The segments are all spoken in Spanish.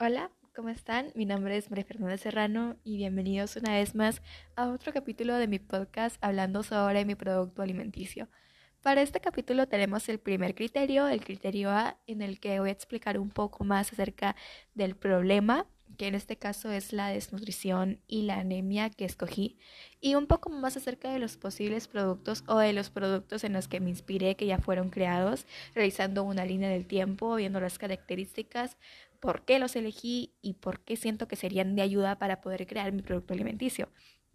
Hola, ¿cómo están? Mi nombre es María Fernanda Serrano y bienvenidos una vez más a otro capítulo de mi podcast hablando sobre mi producto alimenticio. Para este capítulo tenemos el primer criterio, el criterio A, en el que voy a explicar un poco más acerca del problema que en este caso es la desnutrición y la anemia que escogí, y un poco más acerca de los posibles productos o de los productos en los que me inspiré que ya fueron creados, realizando una línea del tiempo, viendo las características, por qué los elegí y por qué siento que serían de ayuda para poder crear mi producto alimenticio.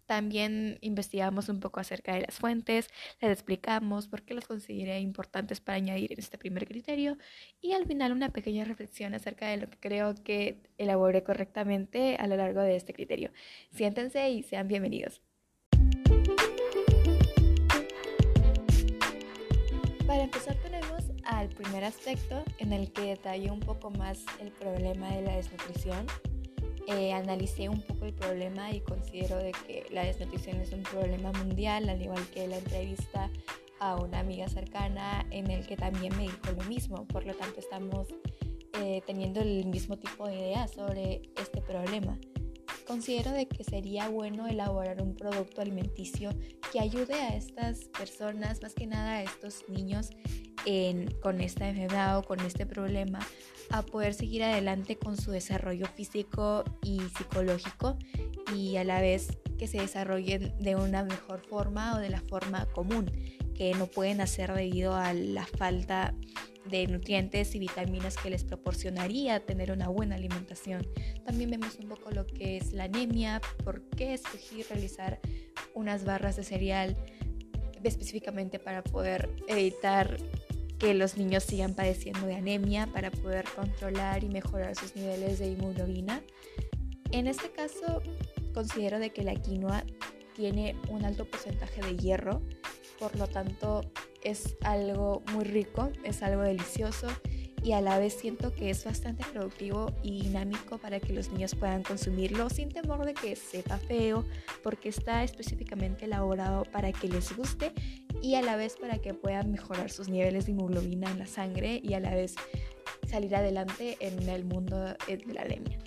También investigamos un poco acerca de las fuentes, les explicamos por qué los consideré importantes para añadir en este primer criterio y al final una pequeña reflexión acerca de lo que creo que elaboré correctamente a lo largo de este criterio. Siéntense y sean bienvenidos. Para empezar al primer aspecto en el que detallé un poco más el problema de la desnutrición eh, analicé un poco el problema y considero de que la desnutrición es un problema mundial, al igual que la entrevista a una amiga cercana en el que también me dijo lo mismo. Por lo tanto, estamos eh, teniendo el mismo tipo de ideas sobre este problema. Considero de que sería bueno elaborar un producto alimenticio que ayude a estas personas, más que nada a estos niños con esta enfermedad o con este problema a poder seguir adelante con su desarrollo físico y psicológico y a la vez que se desarrollen de una mejor forma o de la forma común que no pueden hacer debido a la falta de nutrientes y vitaminas que les proporcionaría tener una buena alimentación. También vemos un poco lo que es la anemia, por qué escogí realizar unas barras de cereal específicamente para poder evitar que los niños sigan padeciendo de anemia para poder controlar y mejorar sus niveles de hemoglobina. En este caso, considero de que la quinoa tiene un alto porcentaje de hierro, por lo tanto es algo muy rico, es algo delicioso y a la vez siento que es bastante productivo y dinámico para que los niños puedan consumirlo sin temor de que sepa feo, porque está específicamente elaborado para que les guste y a la vez para que puedan mejorar sus niveles de hemoglobina en la sangre y a la vez salir adelante en el mundo de la anemia.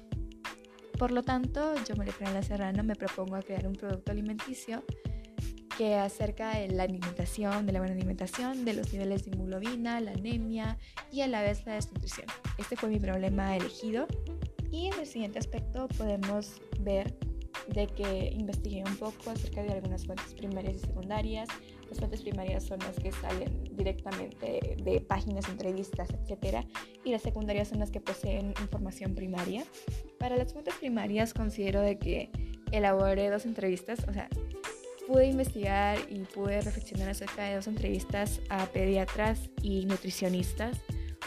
Por lo tanto, yo, María Fernanda Serrano, me propongo a crear un producto alimenticio que acerca de la alimentación, de la buena alimentación, de los niveles de hemoglobina, la anemia y a la vez la desnutrición. Este fue mi problema elegido y en el siguiente aspecto podemos ver de que investigué un poco acerca de algunas fuentes primarias y secundarias. Las fuentes primarias son las que salen directamente de páginas, entrevistas, etc. Y las secundarias son las que poseen información primaria. Para las fuentes primarias considero de que elaboré dos entrevistas, o sea, pude investigar y pude reflexionar acerca de dos entrevistas a pediatras y nutricionistas,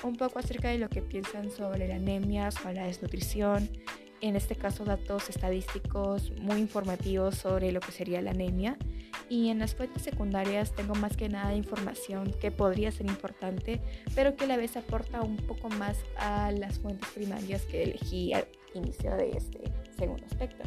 un poco acerca de lo que piensan sobre la anemia, sobre la desnutrición, en este caso datos estadísticos muy informativos sobre lo que sería la anemia. Y en las fuentes secundarias tengo más que nada información que podría ser importante, pero que a la vez aporta un poco más a las fuentes primarias que elegí al inicio de este segundo aspecto.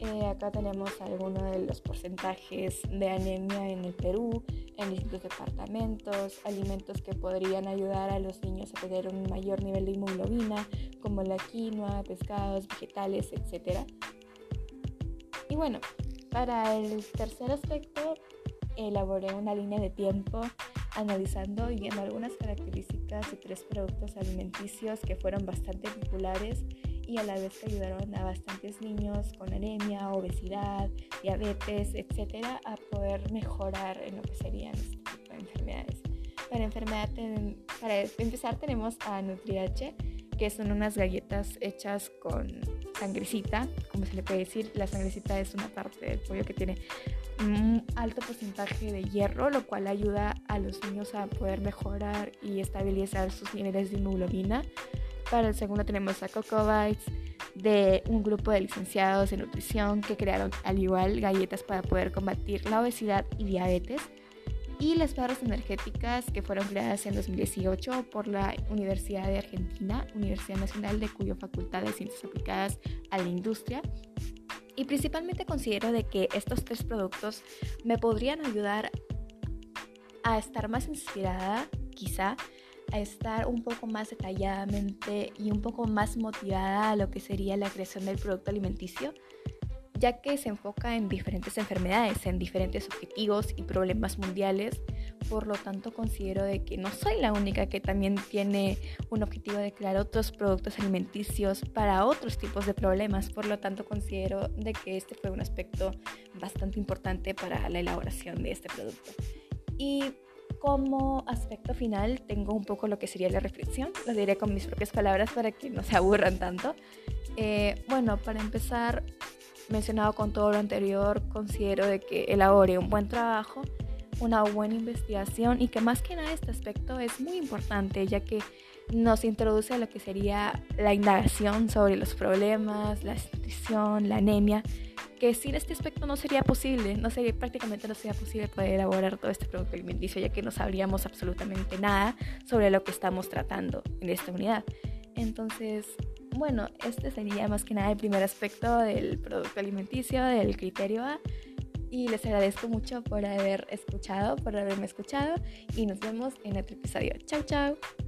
Eh, acá tenemos algunos de los porcentajes de anemia en el Perú, en distintos departamentos, alimentos que podrían ayudar a los niños a tener un mayor nivel de hemoglobina, como la quinoa, pescados, vegetales, etc. Y bueno, para el tercer aspecto, elaboré una línea de tiempo analizando y viendo algunas características de tres productos alimenticios que fueron bastante populares y a la vez que ayudaron a bastantes niños con anemia, obesidad, diabetes, etcétera, a poder mejorar en lo que serían este tipo de enfermedades. Para, enfermedad para empezar tenemos a NutriH, que son unas galletas hechas con sangrecita, como se le puede decir. La sangrecita es una parte del pollo que tiene un alto porcentaje de hierro, lo cual ayuda a los niños a poder mejorar y estabilizar sus niveles de hemoglobina. Para el segundo tenemos a Coco Bites de un grupo de licenciados en nutrición que crearon al igual galletas para poder combatir la obesidad y diabetes. Y las barras energéticas que fueron creadas en 2018 por la Universidad de Argentina, Universidad Nacional de cuyo Facultad de Ciencias Aplicadas a la Industria. Y principalmente considero de que estos tres productos me podrían ayudar a estar más inspirada, quizá, a estar un poco más detalladamente y un poco más motivada a lo que sería la creación del producto alimenticio, ya que se enfoca en diferentes enfermedades, en diferentes objetivos y problemas mundiales. Por lo tanto, considero de que no soy la única que también tiene un objetivo de crear otros productos alimenticios para otros tipos de problemas. Por lo tanto, considero de que este fue un aspecto bastante importante para la elaboración de este producto. Y como aspecto final tengo un poco lo que sería la reflexión, lo diré con mis propias palabras para que no se aburran tanto. Eh, bueno, para empezar, mencionado con todo lo anterior, considero de que elabore un buen trabajo, una buena investigación y que más que nada este aspecto es muy importante ya que nos introduce a lo que sería la indagación sobre los problemas, la nutrición, la anemia que sin este aspecto no sería posible, no sería, prácticamente no sería posible poder elaborar todo este producto alimenticio, ya que no sabríamos absolutamente nada sobre lo que estamos tratando en esta unidad. Entonces, bueno, este sería más que nada el primer aspecto del producto alimenticio, del criterio A. Y les agradezco mucho por haber escuchado, por haberme escuchado. Y nos vemos en otro episodio. Chao, chao.